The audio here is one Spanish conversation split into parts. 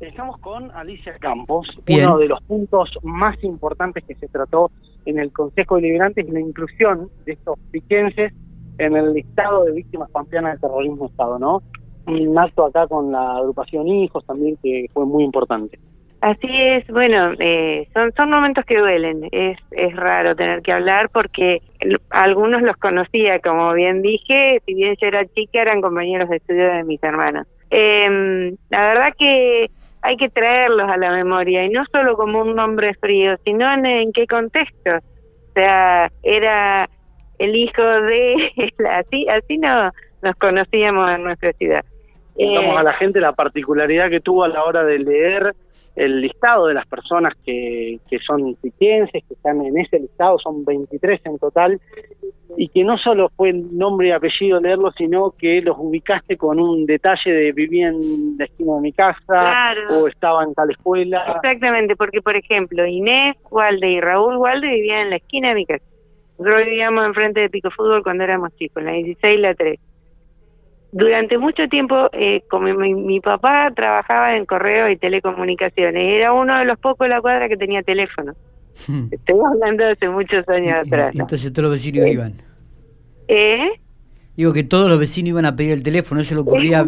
Estamos con Alicia Campos. Uno de los puntos más importantes que se trató en el Consejo Deliberante es la inclusión de estos piquenses en el listado de víctimas pampeanas del terrorismo Estado, ¿no? Un acto acá con la agrupación Hijos también que fue muy importante. Así es, bueno, eh, son, son momentos que duelen, es, es raro tener que hablar porque algunos los conocía, como bien dije, si bien yo era chica, eran compañeros de estudio de mis hermanos. Eh, la verdad que hay que traerlos a la memoria y no solo como un nombre frío, sino en, qué contexto. O sea, era el hijo de, así, así no nos conocíamos en nuestra ciudad. Contamos a la gente la particularidad que tuvo a la hora de leer el listado de las personas que, que son piquenses, que están en ese listado, son 23 en total, y que no solo fue el nombre y apellido leerlo, sino que los ubicaste con un detalle de vivía en la esquina de mi casa o estaba en tal escuela. Exactamente, porque por ejemplo Inés Walde y Raúl Walde vivían en la esquina de mi casa. Nosotros vivíamos enfrente de Pico Fútbol cuando éramos chicos, la 16 y la 3 durante mucho tiempo, eh, como mi, papá trabajaba en correo y telecomunicaciones, era uno de los pocos de la cuadra que tenía teléfono. Hmm. Estoy hablando de hace muchos años atrás. Entonces todos los vecinos iban. ¿Eh? Digo que todos los vecinos iban a pedir el teléfono, eso lo ocurría.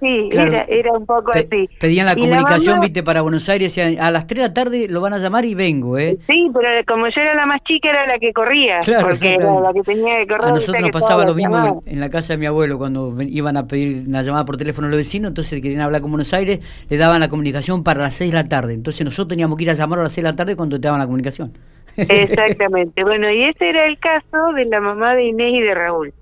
sí, era, un poco así. Pedían la comunicación, viste, para Buenos Aires, a las 3 de la tarde lo van a llamar y vengo, ¿eh? Sí, pero como yo era la más chica, era la que corría. Claro, porque era la que tenía que correr. A nosotros nos pasaba lo mismo en, la casa de mi abuelo, cuando iban a pedir una llamada por teléfono a los vecinos, entonces querían hablar con Buenos Aires, le daban la comunicación para las 6 de la tarde. Entonces nosotros teníamos que ir a llamar a las 6 de la tarde cuando te daban la comunicación. Exactamente. bueno, y ese era el caso de la mamá de Inés y de Raúl.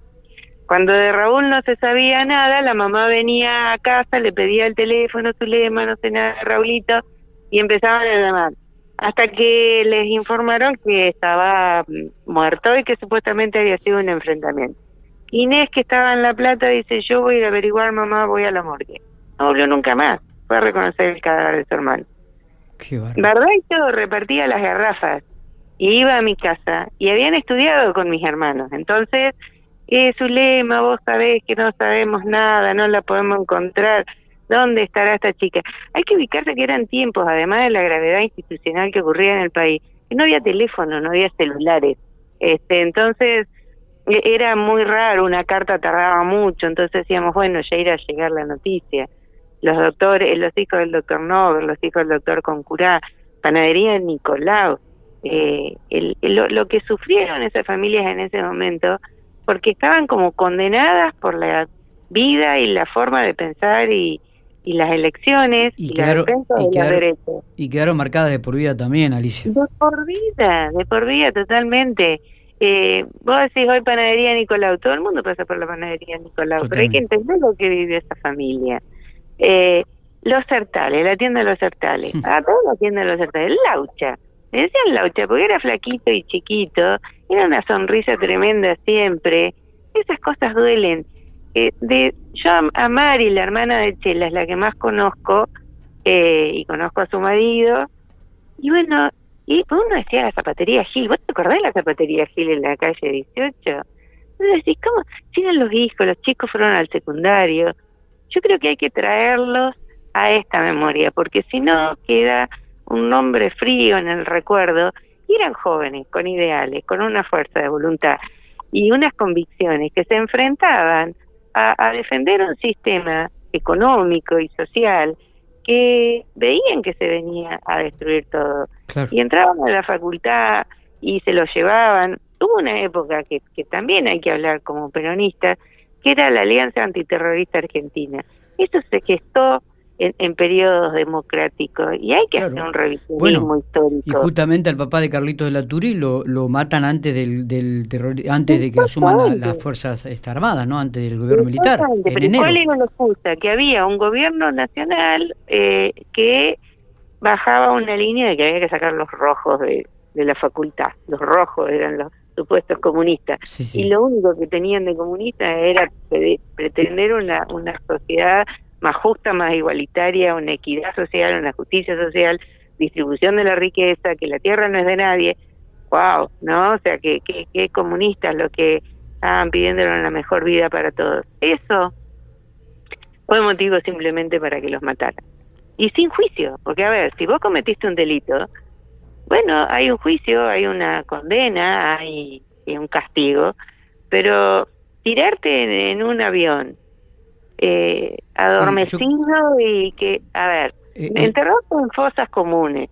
Cuando de Raúl no se sabía nada, la mamá venía a casa, le pedía el teléfono, su lema, no sé nada de Raulito, y empezaban a llamar. Hasta que les informaron que estaba mm, muerto y que supuestamente había sido un enfrentamiento. Inés, que estaba en La Plata, dice, yo voy a ir a averiguar, mamá, voy a la morgue. No volvió nunca más, fue a reconocer el cadáver de su hermano. Qué ¿Verdad? Y todo, repartía las garrafas. Y iba a mi casa y habían estudiado con mis hermanos. Entonces, es su lema, vos sabés que no sabemos nada, no la podemos encontrar, ¿dónde estará esta chica? Hay que ubicarse que eran tiempos, además de la gravedad institucional que ocurría en el país, que no había teléfono, no había celulares, este, entonces e, era muy raro, una carta tardaba mucho, entonces decíamos, bueno, ya irá a llegar la noticia. Los doctores, los hijos del doctor Nobel, los hijos del doctor Concurá, panadería de Nicolau, eh, el, lo, lo que sufrieron esas familias en ese momento porque estaban como condenadas por la vida y la forma de pensar y, y las elecciones y, la defensa de derechos. Y quedaron marcadas de por vida también, Alicia. De por vida, de por vida, totalmente. Eh, vos decís hoy panadería Nicolau, todo el mundo pasa por la panadería Nicolau, pero hay que entender lo que vive esa familia. Eh, los Certales, la tienda de los Certales, a todos la tienda de los Certales, Laucha, me decían Laucha porque era flaquito y chiquito, era una sonrisa tremenda siempre. Esas cosas duelen. Eh, de Yo a, Mari, la hermana de Chela, es la que más conozco, eh, y conozco a su marido. Y bueno, y uno decía la zapatería Gil. ¿Vos te acordás de la zapatería Gil en la calle 18? Entonces decís, ¿cómo? Siguen los hijos, los chicos fueron al secundario. Yo creo que hay que traerlos a esta memoria, porque si no queda un nombre frío en el recuerdo eran jóvenes, con ideales, con una fuerza de voluntad y unas convicciones que se enfrentaban a, defender un sistema económico y social que veían que se venía a destruir todo. Y entraban a la facultad y se lo llevaban. Hubo una época que, que también hay que hablar como peronista, que era la Alianza Antiterrorista Argentina. Eso se gestó en, periodos democráticos y hay que hacer un revisionismo histórico. Y justamente al papá de Carlitos de la Turi lo, lo matan antes del, del terror, antes de que asuman las fuerzas armadas, ¿no? Antes del gobierno militar. Pero ¿cuál era la excusa? Que había un gobierno nacional eh, que bajaba una línea de que había que sacar los rojos de, de la facultad. Los rojos eran los supuestos comunistas. Y lo único que tenían de comunista era pretender una, una sociedad más justa, más igualitaria, una equidad social, una justicia social, distribución de la riqueza, que la tierra no es de nadie. ¡Wow! ¿No? O sea, que, que, comunistas lo que estaban pidiendo la mejor vida para todos. Eso fue motivo simplemente para que los mataran. y sin juicio, porque a ver, si vos cometiste un delito, bueno, hay un juicio, hay una condena, hay, un castigo, pero tirarte en, un avión eh, adormecido y que, a ver, eh, eh enterrado en fosas comunes,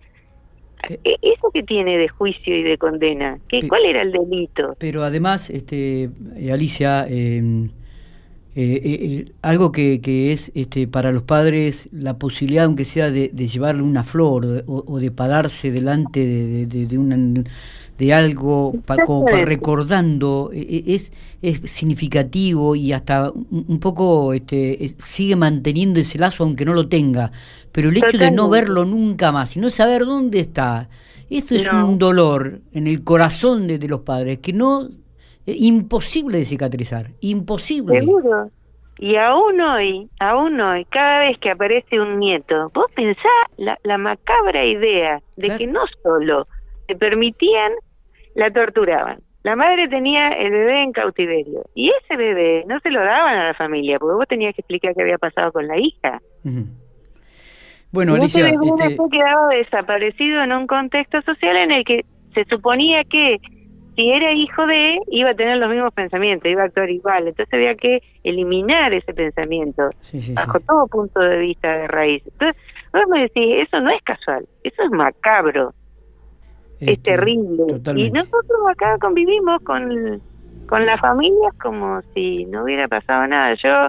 eh, e, ¿Eso que tiene de juicio y de condena? ¿Qué, ¿Cuál era el delito? Pero además, este, Alicia, em, eh, eh, algo que, que, es este, para los padres la posibilidad, aunque sea de, llevarle una flor o, de pararse delante de, de, de, de algo como para recordando, e, e, es, es significativo y hasta un poco este, sigue manteniendo ese lazo aunque no lo tenga. Pero el hecho de no verlo nunca más y no saber dónde está, esto es un dolor en el corazón de, de los padres que no imposible de cicatrizar, imposible. Seguro. Y aún hoy, aún hoy, cada vez que aparece un nieto, vos pensás la, la macabra idea de que no solo te permitían, la torturaban. La madre tenía el bebé en cautiverio y ese bebé no se lo daban a la familia porque vos tenías que explicar qué había pasado con la hija. Bueno, Alicia, este... quedaba desaparecido en un contexto social en el que se suponía que si era hijo de, iba a tener los mismos pensamientos, iba a actuar igual. Entonces había que eliminar ese pensamiento bajo todo punto de vista de raíz. Entonces, vos me decís, eso no es casual, eso es macabro, es este, terrible. Y nosotros acá convivimos con, con las familias como si no hubiera pasado nada. Yo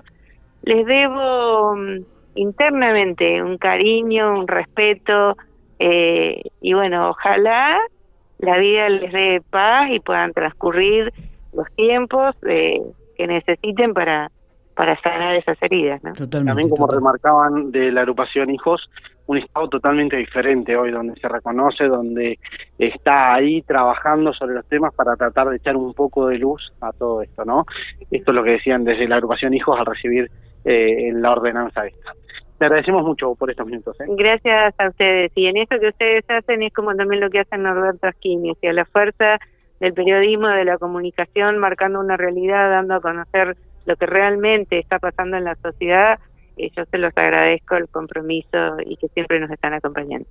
les debo mm, internamente un cariño, un respeto, eh, y bueno, ojalá la vida les dé paz y puedan transcurrir los tiempos eh, que necesiten para para sanar esas heridas. ¿no? También como remarcaban de la agrupación Hijos, un estado totalmente diferente hoy, donde se reconoce, donde está ahí trabajando sobre los temas para tratar de echar un poco de luz a todo esto, ¿no? Esto es lo que decían desde la agrupación Hijos al recibir eh, la ordenanza esta. Te agradecemos mucho por estos minutos. ¿eh? Gracias a ustedes. Y en esto que ustedes hacen es como también lo que hacen Norberto Asquini, a la fuerza del periodismo, de la comunicación, marcando una realidad, dando a conocer lo que realmente está pasando en la sociedad. Y yo se los agradezco el compromiso y que siempre nos están acompañando.